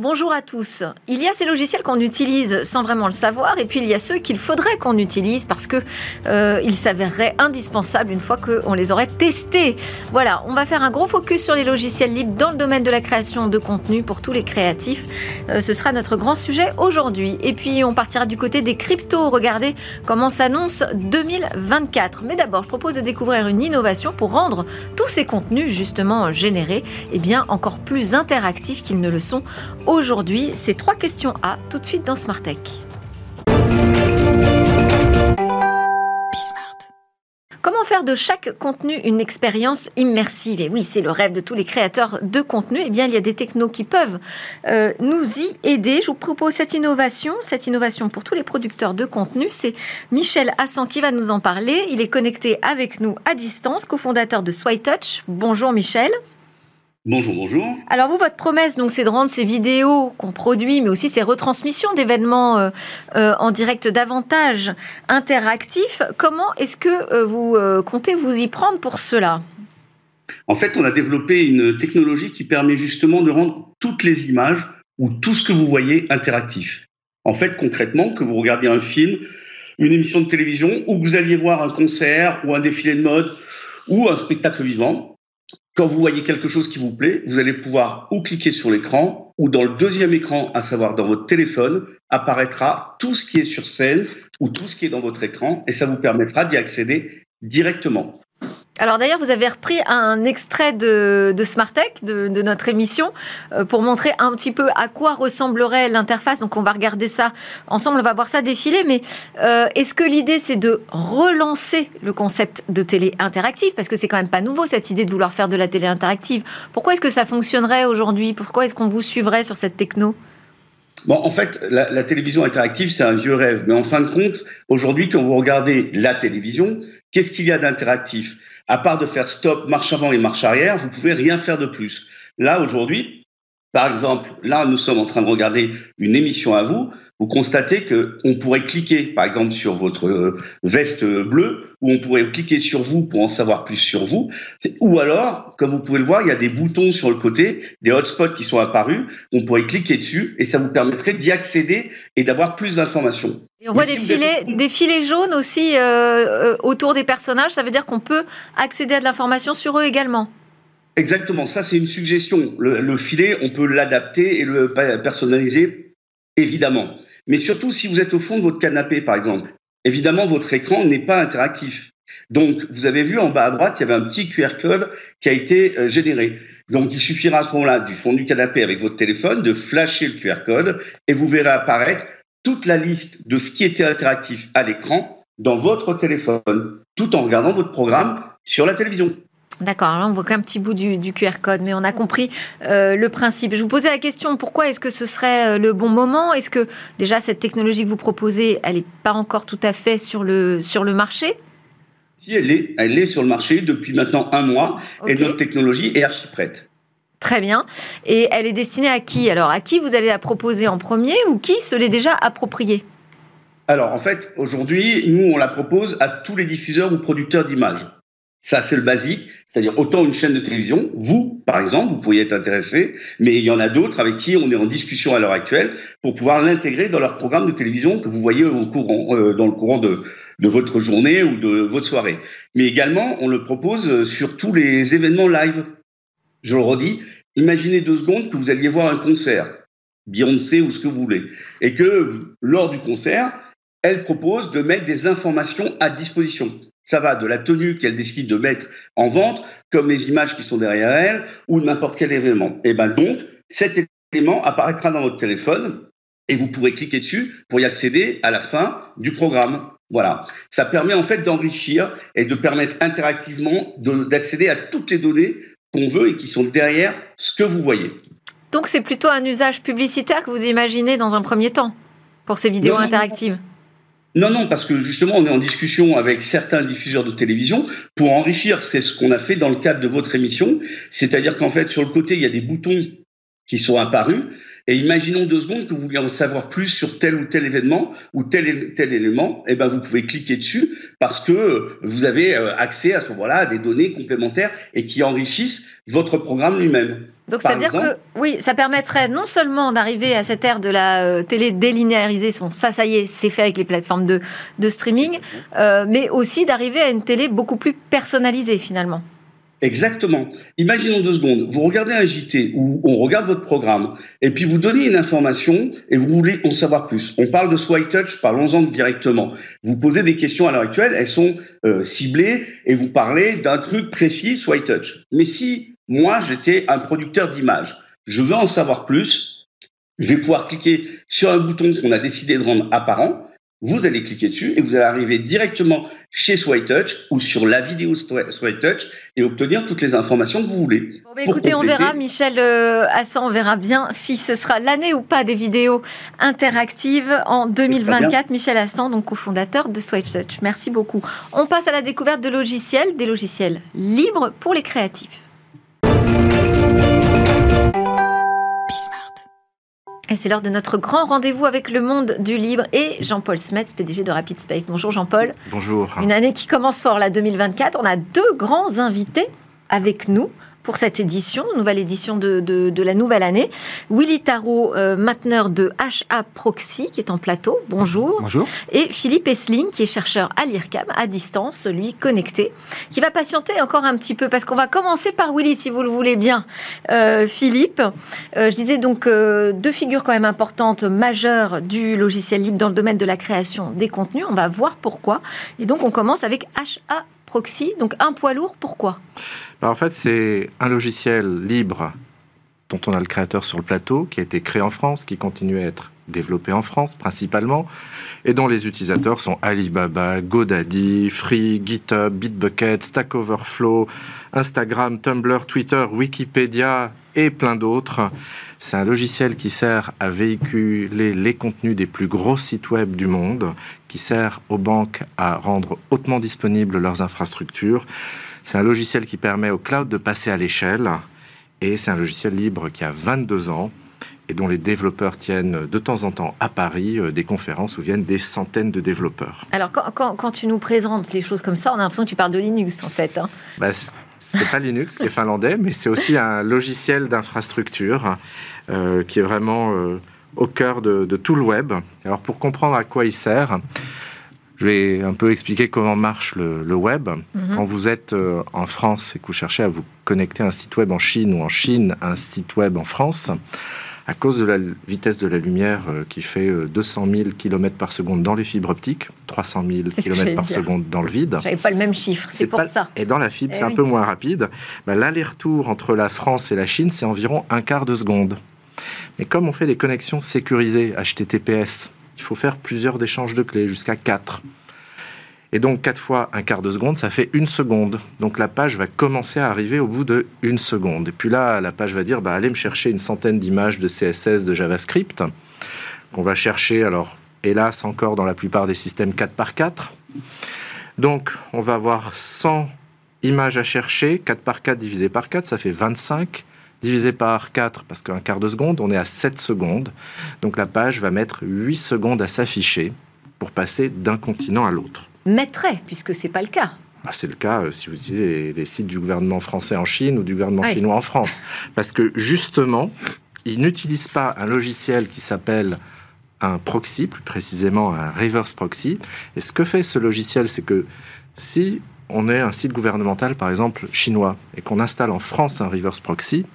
Bonjour à tous. Il y a ces logiciels qu'on utilise sans vraiment le savoir, et puis il y a ceux qu'il faudrait qu'on utilise parce que euh, ils s'avéreraient indispensables une fois qu'on les aurait testés. Voilà, on va faire un gros focus sur les logiciels libres dans le domaine de la création de contenu pour tous les créatifs. Euh, ce sera notre grand sujet aujourd'hui. Et puis on partira du côté des cryptos. Regardez comment s'annonce 2024. Mais d'abord, je propose de découvrir une innovation pour rendre tous ces contenus justement générés, eh bien encore plus interactifs qu'ils ne le sont Aujourd'hui, c'est trois questions A, tout de suite dans Smart Tech. Comment faire de chaque contenu une expérience immersive? Et oui, c'est le rêve de tous les créateurs de contenu. Eh bien, il y a des technos qui peuvent euh, nous y aider. Je vous propose cette innovation, cette innovation pour tous les producteurs de contenu. C'est Michel Hassan qui va nous en parler. Il est connecté avec nous à distance, cofondateur de SwiTouch. Bonjour Michel. Bonjour, bonjour. Alors vous, votre promesse, donc, c'est de rendre ces vidéos qu'on produit, mais aussi ces retransmissions d'événements euh, euh, en direct davantage interactifs. Comment est-ce que euh, vous comptez vous y prendre pour cela? En fait, on a développé une technologie qui permet justement de rendre toutes les images ou tout ce que vous voyez interactif. En fait, concrètement, que vous regardiez un film, une émission de télévision, ou que vous alliez voir un concert ou un défilé de mode ou un spectacle vivant, quand vous voyez quelque chose qui vous plaît, vous allez pouvoir ou cliquer sur l'écran ou dans le deuxième écran, à savoir dans votre téléphone, apparaîtra tout ce qui est sur scène ou tout ce qui est dans votre écran et ça vous permettra d'y accéder directement. Alors d'ailleurs, vous avez repris un extrait de, de Smartech, de, de, notre émission, euh, pour montrer un petit peu à quoi ressemblerait l'interface. Donc on va regarder ça ensemble, on va voir ça défiler. Mais euh, est-ce que l'idée, c'est de relancer le concept de télé interactive? Parce que c'est quand même pas nouveau, cette idée de vouloir faire de la télé interactive. Pourquoi est-ce que ça fonctionnerait aujourd'hui? Pourquoi est-ce qu'on vous suivrait sur cette techno? Bon, en fait, la télévision interactive, c'est un vieux rêve. Mais en fin de compte, aujourd'hui, quand vous regardez la télévision, qu'est-ce qu'il y a d'interactif? À part de faire stop, marche avant et marche arrière, vous pouvez rien faire de plus. Là, aujourd'hui, par exemple, là, nous sommes en train de regarder une émission à vous. Vous constatez que on pourrait cliquer, par exemple, sur votre euh, veste bleue, ou on pourrait cliquer sur vous pour en savoir plus sur vous. Ou alors, comme vous pouvez le voir, il y a des boutons sur le côté, des hotspots qui sont apparus. On pourrait cliquer dessus et ça vous permettrait d'y accéder et d'avoir plus d'informations. Et on voit des, filets, des filets jaunes aussi euh, euh, autour des personnages. Ça veut dire qu'on peut accéder à de l'information sur eux également. Exactement, ça c'est une suggestion. Le, filet, on peut l'adapter et le personnaliser, évidemment. Mais surtout si vous êtes au fond de votre canapé, par exemple. Évidemment, votre écran n'est pas interactif. Donc, vous avez vu en bas à droite, il y avait un petit QR code qui a été euh, généré. Donc, il suffira à ce moment-là, du fond du canapé avec votre téléphone, de flasher le QR code et vous verrez apparaître toute la liste de ce qui était interactif à l'écran dans votre téléphone, tout en regardant votre programme sur la télévision. D'accord, là on voit qu'un petit bout du, QR code, mais on a compris euh, le principe. Je vous posais la question, pourquoi est-ce que ce serait euh, le bon moment? Est-ce que déjà cette technologie que vous proposez, elle n'est pas encore tout à fait sur le, sur le marché? Si, elle est, elle est sur le marché depuis maintenant un mois, et notre technologie est archi prête. Très bien. Et elle est destinée à qui? Alors, à qui vous allez la proposer en premier ou qui se l'est déjà appropriée? Alors, en fait, aujourd'hui, nous, on la propose à tous les diffuseurs ou producteurs d'images. Ça, c'est le basique, c'est-à-dire autant une chaîne de télévision, vous, par exemple, vous pourriez être intéressé, mais il y en a d'autres avec qui on est en discussion à l'heure actuelle pour pouvoir l'intégrer dans leur programme de télévision que vous voyez au courant, euh, dans le courant de, de votre journée ou de votre soirée. Mais également, on le propose sur tous les événements live je le redis, imaginez deux secondes que vous alliez voir un concert, Beyoncé ou ce que vous voulez, et que lors du concert, elle propose de mettre des informations à disposition. Ça va de la tenue qu'elle décide de mettre en vente, comme les images qui sont derrière elle, ou n'importe quel événement. Et ben donc, cet élément apparaîtra dans votre téléphone et vous pourrez cliquer dessus pour y accéder à la fin du programme. Voilà. Ça permet en fait d'enrichir et de permettre interactivement d'accéder à toutes les données qu'on veut et qui sont derrière ce que vous voyez. Donc c'est plutôt un usage publicitaire que vous imaginez dans un premier temps pour ces vidéos interactives non, non, parce que justement, on est en discussion avec certains diffuseurs de télévision pour enrichir. C'est ce qu'on a fait dans le cadre de votre émission. C'est-à-dire qu'en fait, sur le côté, il y a des boutons qui sont apparus. Et imaginons deux secondes que vous vouliez en savoir plus sur tel ou tel événement ou tel tel élément, et eh ben vous pouvez cliquer dessus parce que vous avez euh, accès à ce moment-là à des données complémentaires et qui enrichissent votre programme lui-même. Donc, c'est-à-dire que, oui, ça permettrait non seulement d'arriver à cette ère de la euh, télé délinéarisée, ça, ça y est, c'est fait avec les plateformes de, de streaming, euh, mais aussi d'arriver à une télé beaucoup plus personnalisée, finalement. Exactement. Imaginons deux secondes. Vous regardez un JT où on regarde votre programme et puis vous donnez une information et vous voulez en savoir plus. On parle de Swipe Touch, parlons-en directement. Vous posez des questions à l'heure actuelle, elles sont euh, ciblées et vous parlez d'un truc précis, Swipe Touch. Mais si moi j'étais un producteur d'images, je veux en savoir plus, je vais pouvoir cliquer sur un bouton qu'on a décidé de rendre apparent vous allez cliquer dessus et vous allez arriver directement chez SwiTouch ou sur la vidéo SwiTouch et obtenir toutes les informations que vous voulez. Bon, bah, écoutez, on verra, Michel euh, Hassan, on verra bien si ce sera l'année ou pas des vidéos interactives en 2024. Michel Hassan, donc cofondateur de SwiTouch. Merci beaucoup. On passe à la découverte de logiciels, des logiciels libres pour les créatifs. Et c'est l'heure de notre grand rendez-vous avec le monde du libre et Jean-Paul Smets, PDG de Rapid Space. Bonjour Jean-Paul. Bonjour. Une année qui commence fort, la 2024. On a deux grands invités avec nous pour cette édition, nouvelle édition de, de, la nouvelle année. Willy Tarot, euh, mainteneur de HA Proxy, qui est en plateau. Bonjour. Bonjour. Et Philippe Essling, qui est chercheur à l'IRCAM, à distance, lui connecté, qui va patienter encore un petit peu, parce qu'on va commencer par Willy, si vous le voulez bien. Euh, Philippe, euh, je disais donc deux figures quand même importantes, majeures du logiciel libre dans le domaine de la création des contenus. On va voir pourquoi. Et donc, on commence avec HA Proxy. Donc, un poids lourd, pourquoi? Bah, en fait, c'est un logiciel libre dont on a le créateur sur le plateau, qui a été créé en France, qui continue à être développé en France principalement, et dont les utilisateurs sont Alibaba, GoDaddy, Free, GitHub, Bitbucket, Stack Overflow, Instagram, Tumblr, Twitter, Wikipédia et plein d'autres. C'est un logiciel qui sert à véhiculer les contenus des plus gros sites web du monde, qui sert aux banques à rendre hautement disponibles leurs infrastructures. C'est un logiciel qui permet au cloud de passer à l'échelle et c'est un logiciel libre qui a 22 ans et dont les développeurs tiennent de temps en temps à Paris euh, des conférences où viennent des centaines de développeurs. Alors quand, tu nous présentes les choses comme ça, on a l'impression que tu parles de Linux en fait. Hein. Bah, c'est pas Linux qui est finlandais, mais c'est aussi un logiciel d'infrastructure euh, qui est vraiment euh, au cœur de, de, tout le web. Alors pour comprendre à quoi il sert, je vais un peu expliquer comment marche le, web. Mhm. Quand vous êtes euh, en France et que vous cherchez à vous connecter à un site web en Chine ou en Chine à un site web en France, à cause de la vitesse de la lumière euh, qui fait 200 000 km par seconde dans les fibres optiques, 300 000 km par seconde dans le vide. J'avais pas le même chiffre, c'est pour ça. Et dans la fibre, c'est eh un peu moins rapide. Bah, l'aller-retour entre la France et la Chine, c'est environ un quart de seconde. Mais comme on fait des connexions sécurisées HTTPS, il faut faire plusieurs échanges de clés, jusqu'à 4. Et donc 4 fois un quart de seconde, ça fait une seconde. Donc la page va commencer à arriver au bout de une seconde. Et puis là, la page va dire, bah, allez me chercher une centaine d'images de CSS, de JavaScript, qu'on va chercher, alors hélas encore dans la plupart des systèmes 4 par 4. Donc on va avoir 100 images à chercher, 4 par 4 divisé par 4, ça fait 25 divisé par 4, parce qu'un quart de seconde, on est à 7 secondes. Donc la page va mettre 8 secondes à s'afficher pour passer d'un continent à l'autre. Mettrait, puisque ce n'est pas le cas. Ah, c'est le cas euh, si vous utilisez les sites du gouvernement français en Chine ou du gouvernement chinois en France. Parce que justement, ils n'utilisent pas un logiciel qui s'appelle un proxy, plus précisément un reverse proxy. Et ce que fait ce logiciel, c'est que si on est un site gouvernemental, par exemple chinois, et qu'on installe en France un reverse proxy,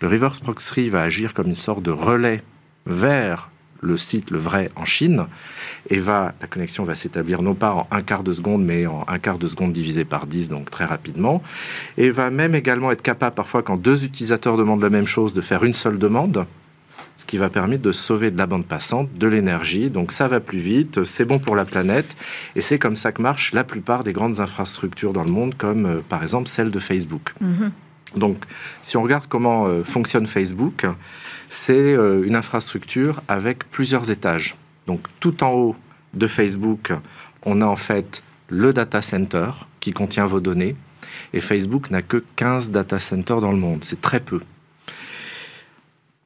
le reverse proxy va agir comme une sorte de relais vers le site, le vrai, en Chine, et va, la connexion va s'établir non pas en un quart de seconde, mais en un quart de seconde divisé par 10, donc très rapidement, et va même également être capable, parfois, quand deux utilisateurs demandent la même chose, de faire une seule demande, ce qui va permettre de sauver de la bande passante, de l'énergie. Donc ça va plus vite, c'est bon pour la planète, et c'est comme ça que marchent la plupart des grandes infrastructures dans le monde, comme euh, par exemple celle de Facebook. Mm-hmm. Donc si on regarde comment euh, fonctionne Facebook, c'est euh, une infrastructure avec plusieurs étages. Donc tout en haut de Facebook, on a en fait le data center qui contient vos données. Et Facebook n'a que 15 data centers dans le monde. C'est très peu.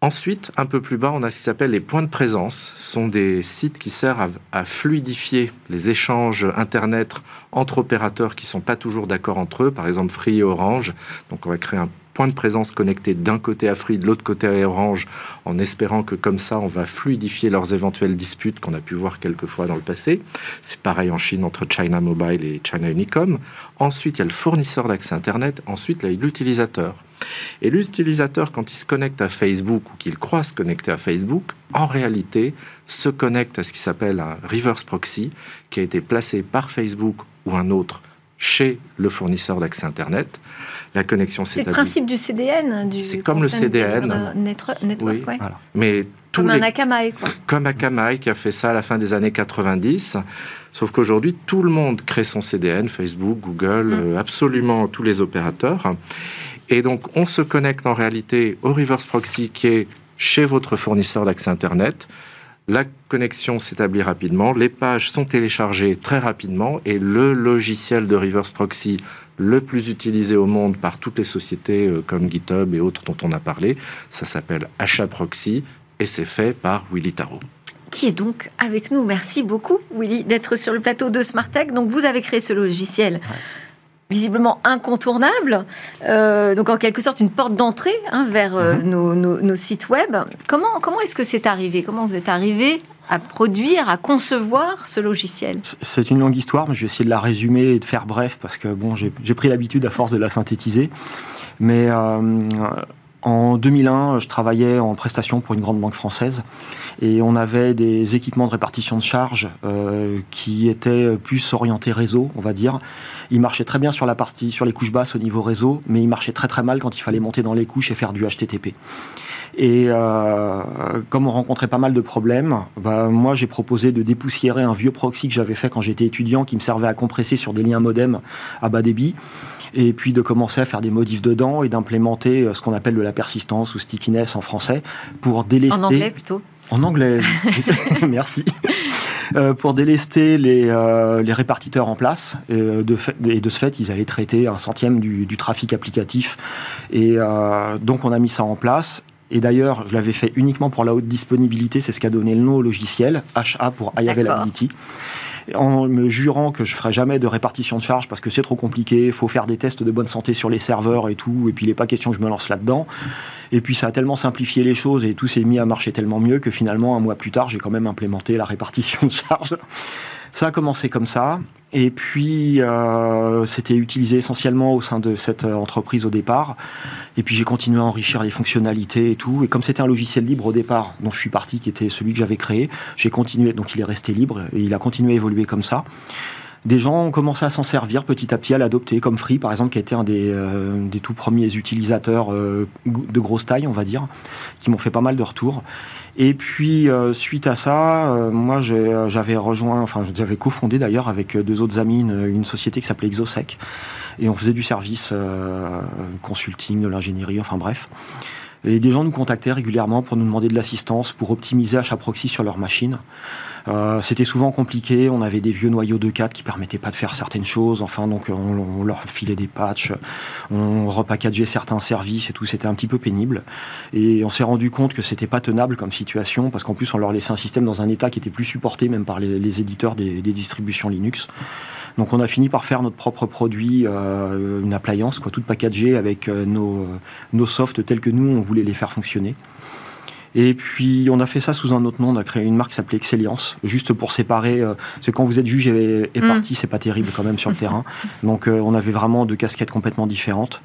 Ensuite, un peu plus bas, on a ce qui s'appelle les points de présence. Ce sont des sites qui servent à, fluidifier les échanges Internet entre opérateurs qui ne sont pas toujours d'accord entre eux, par exemple Free et Orange. Donc on va créer un points de présence connectés d'un côté à Free, de l'autre côté à Orange, en espérant que comme ça, on va fluidifier leurs éventuelles disputes qu'on a pu voir quelquefois dans le passé. C'est pareil en Chine entre China Mobile et China Unicom. Ensuite, il y a le fournisseur d'accès Internet. Ensuite, il y a l'utilisateur. Et l'utilisateur, quand il se connecte à Facebook ou qu'il croit se connecter à Facebook, en réalité, se connecte à ce qui s'appelle un reverse proxy qui a été placé par Facebook ou un autre chez le fournisseur d'accès Internet. La connexion C'est le principe du CDN. C'est comme le CDN. Network, oui. Mais comme un Akamai, quoi. Comme Akamai qui a fait ça à la fin des années 90. Sauf qu'aujourd'hui, tout le monde crée son CDN, Facebook, Google, mm. euh, absolument tous les opérateurs. Et donc, on se connecte en réalité au reverse proxy qui est chez votre fournisseur d'accès Internet. La connexion s'établit rapidement, les pages sont téléchargées très rapidement et le logiciel de reverse proxy le plus utilisé au monde par toutes les sociétés euh, comme GitHub et autres dont on a parlé, ça s'appelle Achat Proxy et c'est fait par Willy Tarot qui est donc avec nous. Merci beaucoup, Willy, d'être sur le plateau de Smartech. Donc, vous avez créé ce logiciel visiblement incontournable, euh, donc en quelque sorte une porte d'entrée hein, vers euh, mhm. nos, sites web. Comment, comment est-ce que c'est arrivé? Comment vous êtes arrivé à produire, à concevoir ce logiciel? C'est une longue histoire, mais je vais essayer de la résumer et de faire bref parce que bon, j'ai pris l'habitude à force de la synthétiser. Mais euh, en 2001, je travaillais en prestation pour une grande banque française et on avait des équipements de répartition de charges euh, qui étaient plus orientés réseau, on va dire. Ils marchaient très bien sur la partie, sur les couches basses au niveau réseau, mais ils marchaient très très mal quand il fallait monter dans les couches et faire du HTTP. Et euh, comme on rencontrait pas mal de problèmes, bah, moi j'ai proposé de dépoussiérer un vieux proxy que j'avais fait quand j'étais étudiant qui me servait à compresser sur des liens modem à bas débit et puis de commencer à faire des modifs dedans et d'implémenter euh, ce qu'on appelle de la persistance ou stickiness en français pour délester. En anglais plutôt. En anglais, merci. Euh, pour délester les, euh, les, répartiteurs en place. Et de, fait, et de ce fait, ils allaient traiter un centième du, du trafic applicatif. Et donc, on a mis ça en place. Et d'ailleurs, je l'avais fait uniquement pour la haute disponibilité. C'est ce qu'a donné le nom au logiciel, HA pour High Availability en me jurant que je ferai jamais de répartition de charges parce que c'est trop compliqué, faut faire des tests de bonne santé sur les serveurs et tout, et puis il n'est pas question que je me lance là-dedans. Et puis ça a tellement simplifié les choses et tout s'est mis à marcher tellement mieux que finalement, un mois plus tard, j'ai quand même implémenté la répartition de charges. Ça a commencé comme ça. Et puis, euh, c'était utilisé essentiellement au sein de cette euh, entreprise au départ. Et puis, j'ai continué à enrichir les fonctionnalités et tout. Et comme c'était un logiciel libre au départ, dont je suis parti, qui était celui que j'avais créé, j'ai continué. Donc, il est resté libre et il a continué à évoluer comme ça des gens ont commencé à s'en servir petit à petit, à l'adopter, comme Free par exemple, qui a été un des, euh, des tout premiers utilisateurs de grosse taille, on va dire, qui m'ont fait pas mal de retours. Et puis, euh, suite à ça, euh, moi, euh, j'avais rejoint, enfin, j'avais cofondé d'ailleurs avec deux autres amis une, société qui s'appelait Exosec. Et on faisait du service consulting, de l'ingénierie, enfin bref. Et des gens nous contactaient régulièrement pour nous demander de l'assistance pour optimiser achat proxy sur leur machine. Euh, c'était souvent compliqué. On avait des vieux noyaux de 4 qui permettaient pas de faire certaines choses. Enfin, donc on, leur filait des patchs, on repackageait certains services et tout. C'était un petit peu pénible. Et on s'est rendu compte que c'était pas tenable comme situation parce qu'en plus on leur laissait un système dans un état qui était plus supporté même par les, éditeurs des, distributions Linux. Donc on a fini par faire notre propre produit, euh, une appliance, quoi, toute packagée avec euh, nos, nos softs tels que nous on voulait les faire fonctionner. Et puis on a fait ça sous un autre nom, on a créé une marque qui s'appelait Excellence, juste pour séparer. Euh, c'est quand vous êtes juge et, mm. parti, c'est pas terrible quand même sur le terrain. Donc euh, on avait vraiment deux casquettes complètement différentes.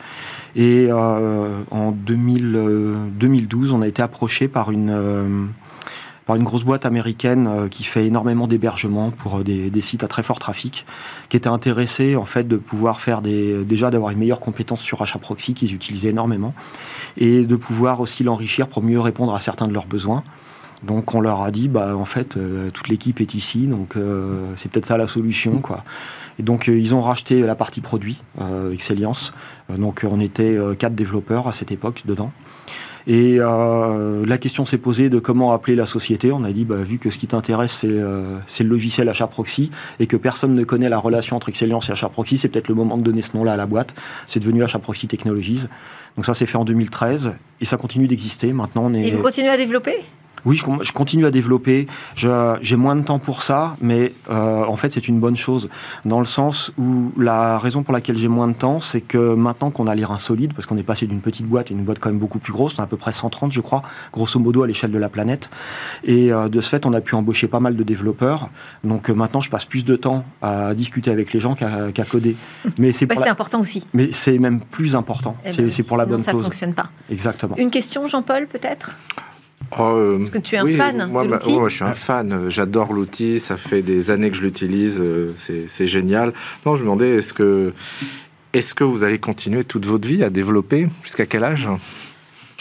Et euh, en 2012, on a été approché par une une grosse boîte américaine euh, qui fait énormément d'hébergement pour euh, des, sites à très fort trafic, qui était intéressée en fait de pouvoir faire des, déjà d'avoir une meilleure compétence sur achat proxy qu'ils utilisaient énormément, et de pouvoir aussi l'enrichir pour mieux répondre à certains de leurs besoins. Donc on leur a dit, bah en fait, euh, toute l'équipe est ici, donc c'est peut-être ça la solution, quoi. Et donc ils ont racheté la partie produit, Excellence. donc on était quatre développeurs à cette époque dedans. Et euh, la question s'est posée de comment appeler la société. On a dit, bah, vu que ce qui t'intéresse, c'est euh, le logiciel achat proxy et que personne ne connaît la relation entre Excellence et achat proxy, c'est peut-être le moment de donner ce nom-là à la boîte. C'est devenu achat proxy Technologies. Donc ça s'est fait en 2013 et ça continue d'exister. Maintenant, on est... Et vous continuez à développer? Oui, je, continue à développer. J'ai moins de temps pour ça, mais euh, en fait, c'est une bonne chose. Dans le sens où la raison pour laquelle j'ai moins de temps, c'est que maintenant qu'on a les reins solides, parce qu'on est passé d'une petite boîte à une boîte quand même beaucoup plus grosse, on a à peu près 130, je crois, grosso modo à l'échelle de la planète. Et euh, de ce fait, on a pu embaucher pas mal de développeurs. Donc euh, maintenant, je passe plus de temps à discuter avec les gens qu'à coder. Mais c'est important aussi. Mais c'est même plus important. Eh ben, c'est pour la bonne ça cause. Ça fonctionne pas. Exactement. Une question, Jean-Paul, peut-être? Euh, Parce que tu es un fan moi, de l'outil Je suis un fan. J'adore l'outil. Ça fait des années que je l'utilise. Euh, c'est génial. Non, je me demandais, est-ce que, est que vous allez continuer toute votre vie à développer? Jusqu'à quel âge?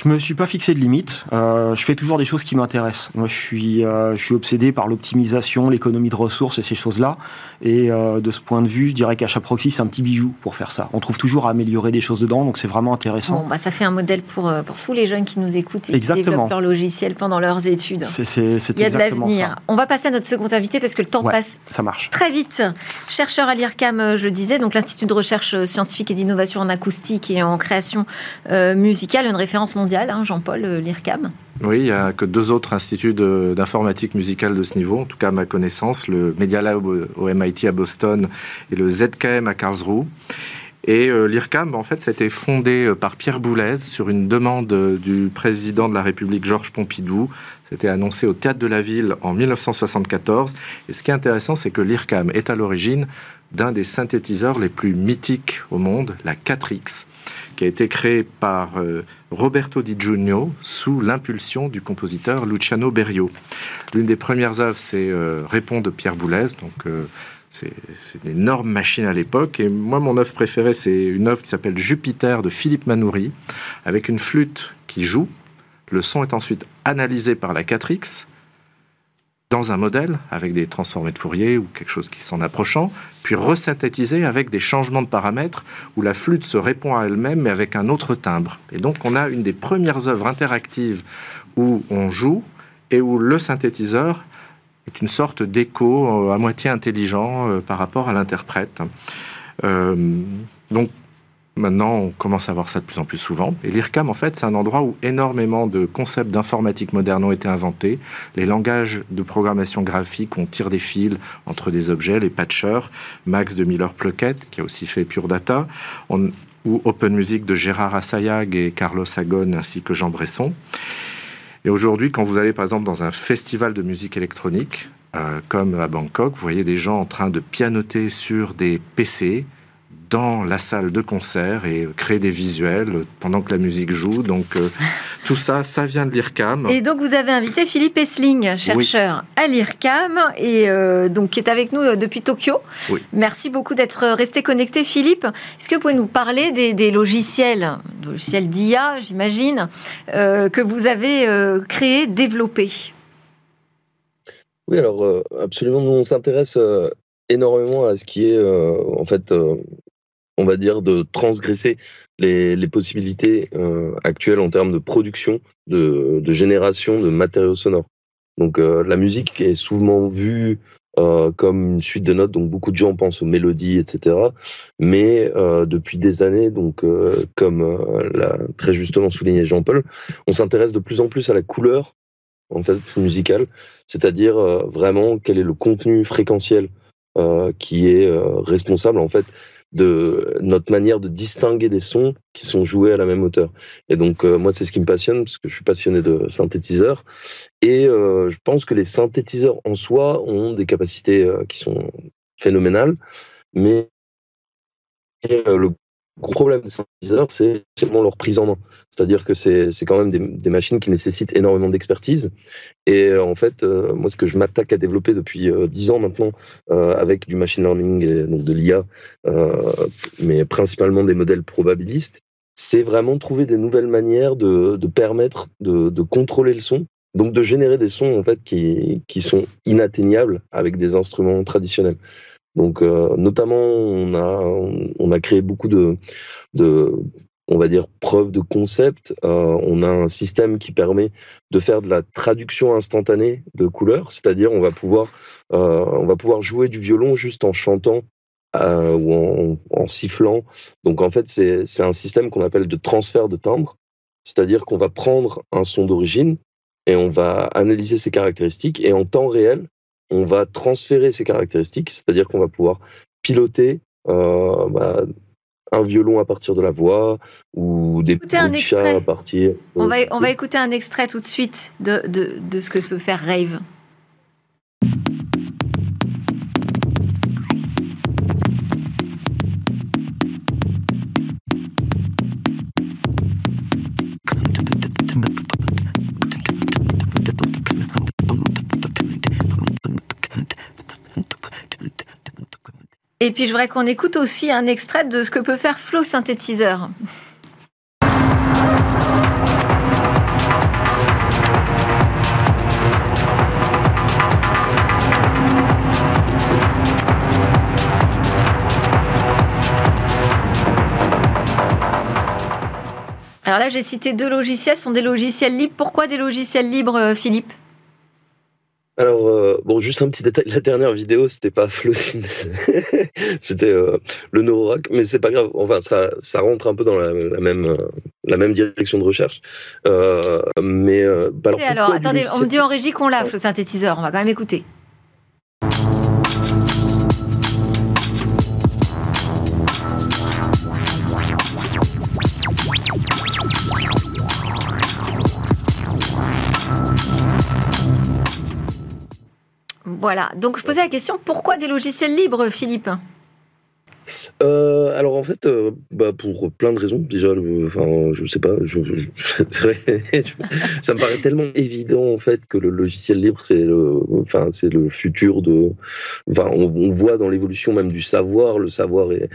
Je me suis pas fixé de limite. Euh, je fais toujours des choses qui m'intéressent. Moi, je suis, euh, je suis obsédé par l'optimisation, l'économie de ressources et ces choses-là. Et euh, de ce point de vue, je dirais qu'HAProxy, c'est un petit bijou pour faire ça. On trouve toujours à améliorer des choses dedans, donc c'est vraiment intéressant. Bon, bah, ça fait un modèle pour, pour tous les jeunes qui nous écoutent et qui développent leur logiciel pendant leurs études. C'est, Il y a de l'avenir. On va passer à notre second invité parce que le temps passe ça marche. très vite. Chercheur à l'IRCAM, je le disais, donc l'Institut de recherche scientifique et d'innovation en acoustique et en création musicale, une référence mondiale Hein, Jean-Paul euh, Lircam Oui, il n'y a que deux autres instituts d'informatique musicale de ce niveau, en tout cas à ma connaissance, le Media Lab au MIT à Boston et le ZKM à Karlsruhe. Et euh, l'IRCAM, en fait, ça a été fondé euh, par Pierre Boulez sur une demande du président de la République Georges Pompidou. C'était annoncé au Théâtre de la Ville en 1974. Et ce qui est intéressant, c'est que l'IRCAM est à l'origine d'un des synthétiseurs les plus mythiques au monde, la 4X, qui a été créé par euh, Roberto Di Giugno sous l'impulsion du compositeur Luciano Berio. L'une des premières œuvres, c'est euh, Répond de Pierre Boulez, donc euh, c'est une énorme machine à l'époque. Et moi, mon œuvre préférée, c'est une œuvre qui s'appelle Jupiter de Philippe Manoury, avec une flûte qui joue. Le son est ensuite analysé par la 4X dans un modèle avec des transformés de Fourier ou quelque chose qui s'en approchant, puis resynthétisé avec des changements de paramètres où la flûte se répond à elle-même mais avec un autre timbre. Et donc on a une des premières œuvres interactives où on joue et où le synthétiseur est une sorte d'écho euh, à moitié intelligent euh, par rapport à l'interprète. Euh, donc Maintenant, on commence à voir ça de plus en plus souvent. Et l'IRCAM, en fait, c'est un endroit où énormément de concepts d'informatique moderne ont été inventés. Les langages de programmation graphique, on tire des fils entre des objets, les patchers, Max de Miller-Pluckett, qui a aussi fait Pure Data, ou Open Music de Gérard Assayag et Carlos Agon, ainsi que Jean Bresson. Et aujourd'hui, quand vous allez par exemple dans un festival de musique électronique, euh, comme à Bangkok, vous voyez des gens en train de pianoter sur des PC, dans la salle de concert et créer des visuels pendant que la musique joue. Donc euh, tout ça, ça vient de l'IRCAM. Et donc vous avez invité Philippe Essling, chercheur à l'IRCAM et euh, donc qui est avec nous euh, depuis Tokyo. Merci beaucoup d'être resté connecté, Philippe. Est-ce que vous pouvez nous parler des, logiciels, logiciels d'IA, j'imagine, que vous avez créés, développés? Oui, alors absolument, on s'intéresse énormément à ce qui est en fait on va dire, de transgresser les, possibilités euh, actuelles en termes de production, de, génération de matériaux sonores. Donc euh, la musique est souvent vue euh, comme une suite de notes, donc beaucoup de gens pensent aux mélodies, etc. Mais depuis des années, donc comme l'a très justement souligné Jean-Paul, on s'intéresse de plus en plus à la couleur musicale, c'est-à-dire vraiment quel est le contenu fréquentiel qui est responsable en fait de notre manière de distinguer des sons qui sont joués à la même hauteur. Et donc euh, moi c'est ce qui me passionne parce que je suis passionné de synthétiseurs et euh, je pense que les synthétiseurs en soi ont des capacités euh, qui sont phénoménales, mais le gros problème des synthétiseurs, c'est seulement leur prise en main. C'est-à-dire que c'est quand même des, machines qui nécessitent énormément d'expertise. Et euh, en fait, euh, moi, ce que je m'attaque à développer depuis euh, dix ans maintenant, avec du machine learning et donc de l'IA, mais principalement des modèles probabilistes, c'est vraiment trouver des nouvelles manières de, de permettre de, de, contrôler le son, donc de générer des sons en fait qui, qui sont inatteignables avec des instruments traditionnels. Donc, euh, notamment, on a, on a créé beaucoup de, de on va dire, preuves de concept. Euh, on a un système qui permet de faire de la traduction instantanée de couleurs, c'est-à-dire on va pouvoir, euh, on va pouvoir jouer du violon juste en chantant ou en, en, sifflant. Donc en fait, c'est un système qu'on appelle de transfert de timbre, c'est-à-dire qu'on va prendre un son d'origine et on va analyser ces caractéristiques et en temps réel, on va transférer ces caractéristiques, c'est-à-dire qu'on va pouvoir piloter euh, bah, un violon à partir de la voix ou des bruits de chat à partir. On va, on va écouter un extrait tout de suite de, de, de ce que peut faire Rave. Et puis je voudrais qu'on écoute aussi un extrait de ce que peut faire Flow Synthétiseur. Alors là, j'ai cité deux logiciels, ce sont des logiciels libres. Pourquoi des logiciels libres, euh, Philippe? Alors, euh, bon, juste un petit détail. La dernière vidéo, c'était pas Flowsim, c'était euh, le Neurorack, mais c'est pas grave. Enfin, ça, ça rentre un peu dans la, même, la même direction de recherche. Euh, mais bah, alors, alors attendez, on me dit en régie qu'on l'a, le synthétiseur. On va quand même écouter. Voilà. Donc je posais la question pourquoi des logiciels libres, Philippe? Euh, alors en fait, euh, bah, pour plein de raisons. Déjà, enfin, je sais pas, je, ça me paraît tellement évident en fait que le logiciel libre c'est le, enfin c'est le futur de. Enfin, on, voit dans l'évolution même du savoir, le savoir est,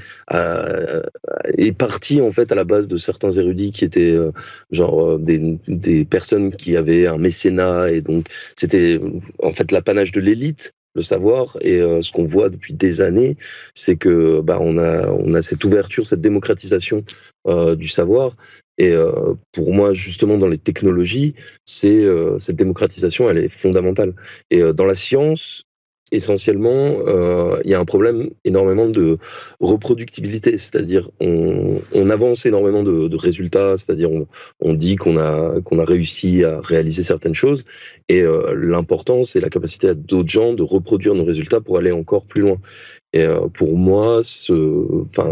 est parti en fait à la base de certains érudits qui étaient euh, genre des, des personnes qui avaient un mécénat et donc c'était en fait l'apanage de l'élite le savoir. Et euh, ce qu'on voit depuis des années, c'est que bah, on a on a cette ouverture, cette démocratisation euh, du savoir. Et euh, pour moi, justement, dans les technologies, c'est cette démocratisation, elle est fondamentale. Et dans la science, essentiellement, euh, il y a un problème énormément de reproductibilité, c'est-à-dire on, on, avance énormément de, de résultats, c'est-à-dire on, on, dit qu'on a a réussi à réaliser certaines choses, et euh, l'important c'est la capacité à d'autres gens de reproduire nos résultats pour aller encore plus loin. Et euh, pour moi, ce, enfin,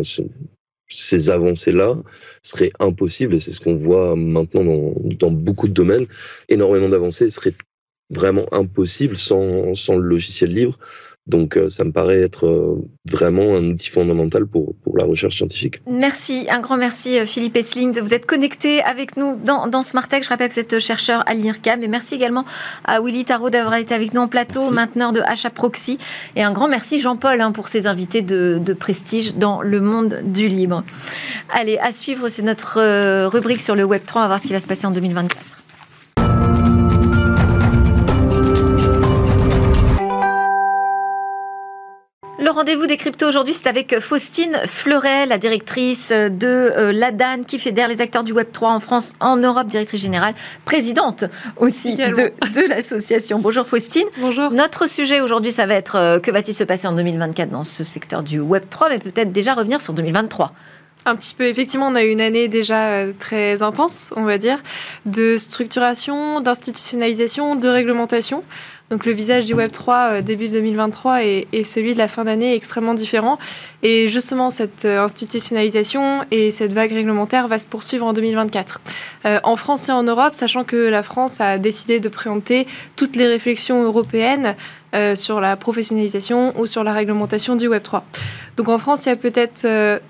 ces avancées-là seraient impossibles, et c'est ce qu'on voit maintenant dans, dans beaucoup de domaines. Énormément d'avancées seraient vraiment impossible sans, sans le logiciel libre. Donc euh, ça me paraît être euh, vraiment un outil fondamental pour, pour la recherche scientifique. Merci, un grand merci euh, Philippe Essling de vous être connecté avec nous dans, dans Smartech. Je rappelle que vous êtes chercheur à l'IRCAM et merci également à Willy Tarot d'avoir été avec nous en plateau, mainteneur de HA Proxy. Et un grand merci Jean-Paul hein, pour ses invités de, de, prestige dans le monde du libre. Allez, à suivre, c'est notre rubrique sur le Web3. On va voir ce qui va se passer en 2024. Rendez-vous des cryptos aujourd'hui, c'est avec Faustine Fleuret, la directrice de euh, l'ADAN, qui fédère les acteurs du Web3 en France, en Europe, directrice générale, présidente aussi de, l'association. Bonjour Faustine. Bonjour. Notre sujet aujourd'hui, ça va être euh, que va-t-il se passer en 2024 dans ce secteur du Web3, mais peut-être déjà revenir sur 2023. Un petit peu, effectivement, on a eu une année déjà euh, très intense, on va dire, de structuration, d'institutionnalisation, de réglementation. Donc le visage du Web 3 euh, début 2023 et, celui de la fin d'année est extrêmement différent. Et justement, cette euh, institutionnalisation et cette vague réglementaire va se poursuivre en 2024. Euh, en France et en Europe, sachant que la France a décidé de préempter toutes les réflexions européennes sur la professionnalisation ou sur la réglementation du Web 3. Donc en France, il y a peut-être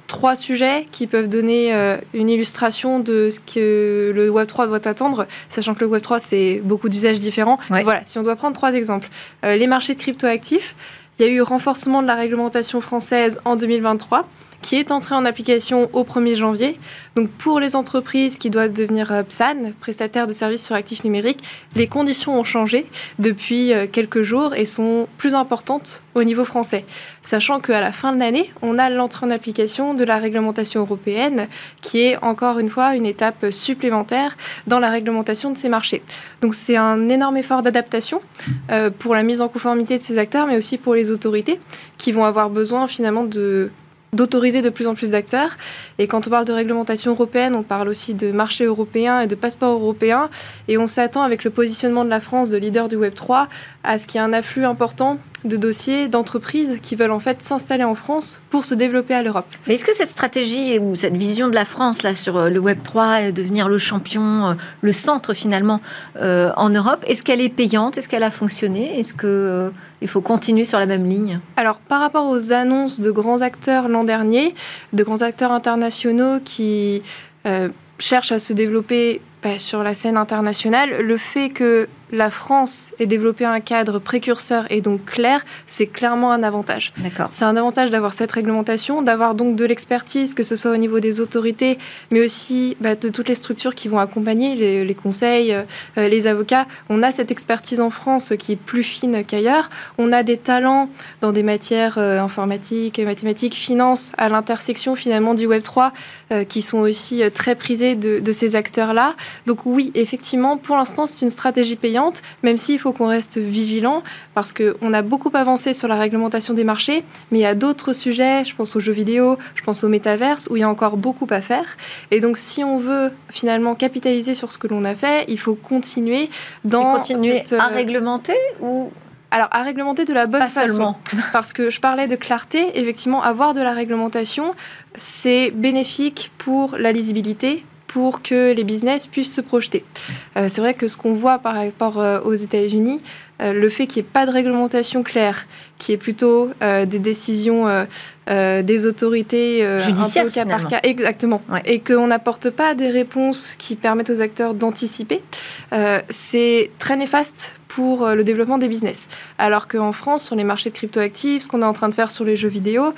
trois sujets qui peuvent donner une illustration de ce que le Web 3 doit attendre, sachant que le Web 3, c'est beaucoup d'usages différents. Voilà, si on doit prendre trois exemples. Euh, les marchés de cryptoactifs, il y a eu renforcement de la réglementation française en 2023 qui est entré en application au 1er janvier. Donc pour les entreprises qui doivent devenir euh, PSAN, prestataires de services sur actifs numériques, les conditions ont changé depuis euh, quelques jours et sont plus importantes au niveau français. Sachant qu'à la fin de l'année, on a l'entrée en application de la réglementation européenne qui est encore une fois une étape supplémentaire dans la réglementation de ces marchés. Donc c'est un énorme effort d'adaptation euh, pour la mise en conformité de ces acteurs, mais aussi pour les autorités qui vont avoir besoin finalement de d'autoriser de plus en plus d'acteurs. Et quand on parle de réglementation européenne, on parle aussi de marché européen et de passeport européen. Et on s'attend avec le positionnement de la France de leader du Web 3 à ce qu'il y ait un afflux important de dossiers d'entreprises qui veulent en fait s'installer en France pour se développer à l'Europe. Mais est-ce que cette stratégie ou cette vision de la France là sur euh, le Web 3 devenir le champion, euh, le centre finalement euh, en Europe, est-ce qu'elle est payante? Est-ce qu'elle a fonctionné? Est-ce que il faut continuer sur la même ligne? Alors, par rapport aux annonces de grands acteurs l'an dernier, de grands acteurs internationaux qui cherchent à se développer bah, sur la scène internationale, le fait que la France ait développé un cadre précurseur et donc clair, c'est clairement un avantage. C'est un avantage d'avoir cette réglementation, d'avoir donc de l'expertise, que ce soit au niveau des autorités, mais aussi bah, de toutes les structures qui vont accompagner, les, conseils, euh, euh, les avocats. On a cette expertise en France qui est plus fine qu'ailleurs. On a des talents dans des matières euh, informatiques, mathématiques, finances, à l'intersection finalement du Web 3, qui sont aussi très prisés de, de ces acteurs-là. Donc oui, effectivement, pour l'instant, c'est une stratégie payante même s'il faut qu'on reste vigilant, parce qu'on a beaucoup avancé sur la réglementation des marchés, mais il y a d'autres sujets, je pense aux jeux vidéo, je pense au métaverse, où il y a encore beaucoup à faire. Et donc, si on veut finalement capitaliser sur ce que l'on a fait, il faut continuer dans... continuer à euh, réglementer ou alors, à réglementer de la bonne Pas façon. Seulement. Parce que je parlais de clarté, effectivement, avoir de la réglementation, c'est bénéfique pour la lisibilité, pour que les business puissent se projeter. Euh, c'est vrai que ce qu'on voit par rapport euh, aux États-Unis, euh, le fait qu'il n'y ait pas de réglementation claire, qui est plutôt des décisions des autorités judiciaires, cas par cas, exactement, et qu'on n'apporte pas des réponses qui permettent aux acteurs d'anticiper, c'est très néfaste pour le développement des business. Alors qu'en France, sur les marchés de cryptoactifs, ce qu'on est en train de faire sur les jeux vidéo,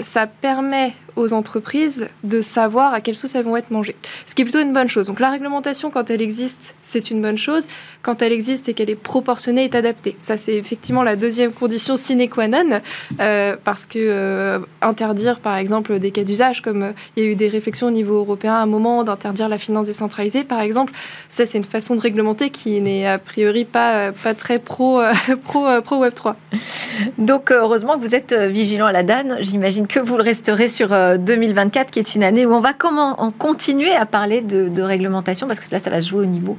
ça permet aux entreprises de savoir à quelle sauce elles vont être mangées. Ce qui est plutôt une bonne chose. Donc la réglementation, quand elle existe, c'est une bonne chose. Quand elle existe et qu'elle est proportionnée, est adaptée. Ça, c'est effectivement la deuxième condition sine qua non, euh, parce que euh, interdire, par exemple, des cas d'usage, comme euh, il y a eu des réflexions au niveau européen à un moment d'interdire la finance décentralisée, par exemple, ça, c'est une façon de réglementer qui n'est a priori pas, pas très pro, pro, pro Web 3. Donc, heureusement que vous êtes vigilant à la DAN. J'imagine que vous le resterez sur 2024, qui est une année où on va comment, en continuer à parler de, réglementation, parce que là, ça va se jouer au niveau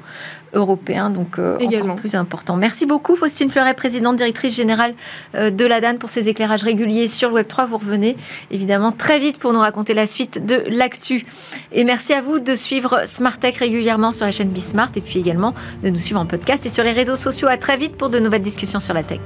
européen, donc euh, Également. plus important. Merci beaucoup, Faustine Fleuret, présidente directrice générale euh, de la DAN, pour ces éclairages réguliers sur le Web3. Vous revenez évidemment très vite pour nous raconter la suite de l'actu. Et merci à vous de suivre Smart Tech régulièrement sur la chaîne Bismart et puis également de nous suivre en podcast et sur les réseaux sociaux. À très vite pour de nouvelles discussions sur la tech.